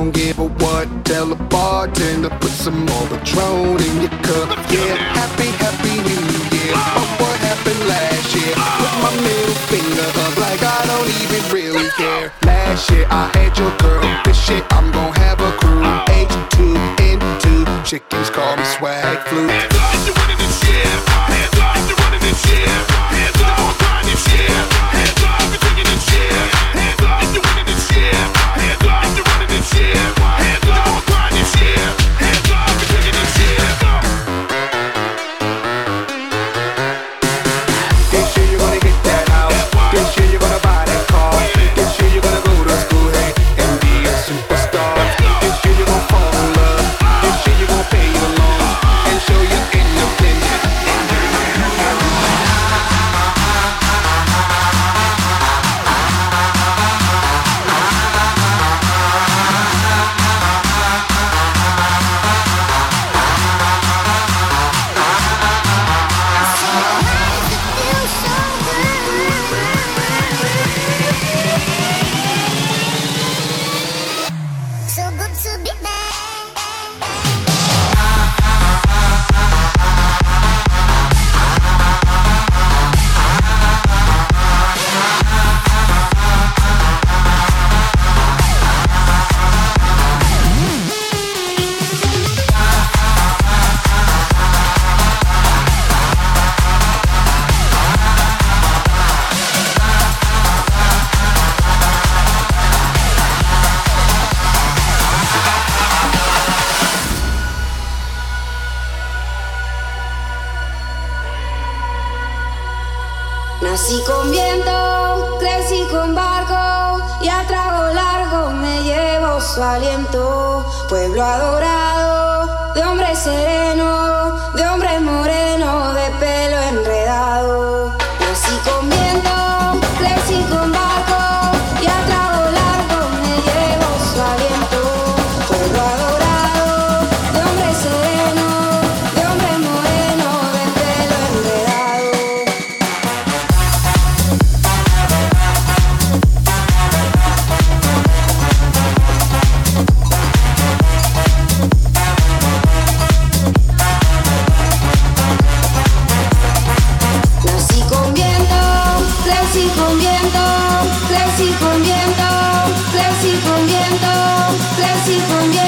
don't give a what. Tell the bartender, put some more Patron in your cup. Yeah, happy, happy new year. But what happened last year? Put my middle finger up like I don't even really care. Last year I had your girl. This year I'm gonna have a crew. H2N2 chickens su pueblo adorado de hombres serenos. keep on your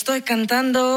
Estoy cantando.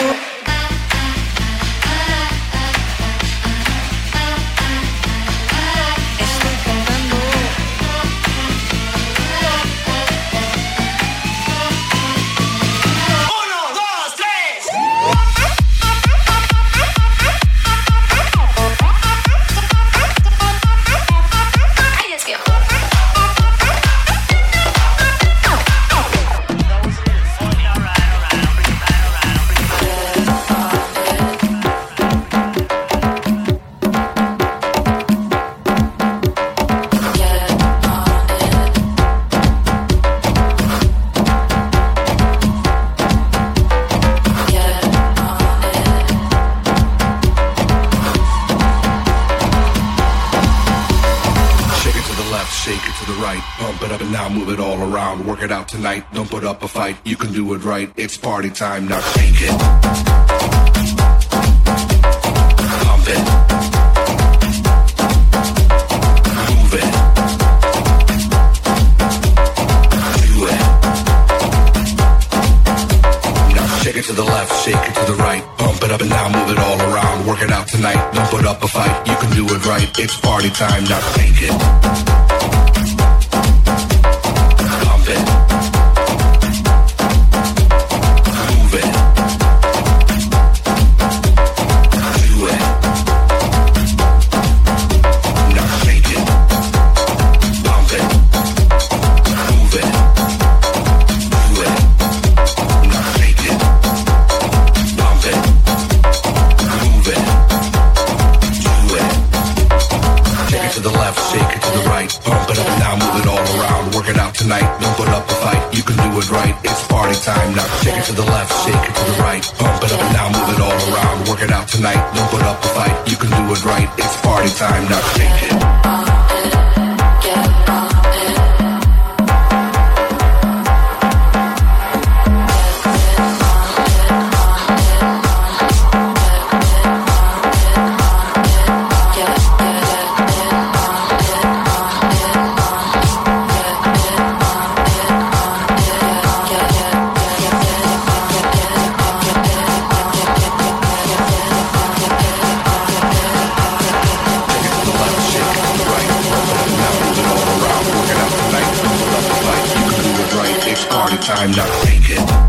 Tonight. Don't put up a fight. You can do it right. It's party time. Now shake it. Pump it. Shake it to the left, shake it to the right. Pump it up and now move it all around. Work it out tonight. Don't put up a fight. You can do it right. It's party time. Now shake it. Right. It's party time. Now shake it to the left, shake it to the right. Pump it up and now move it all around. Work it out tonight. Don't put up a fight. You can do it right. It's party time. Now shake it. Shake it time. Now shake it.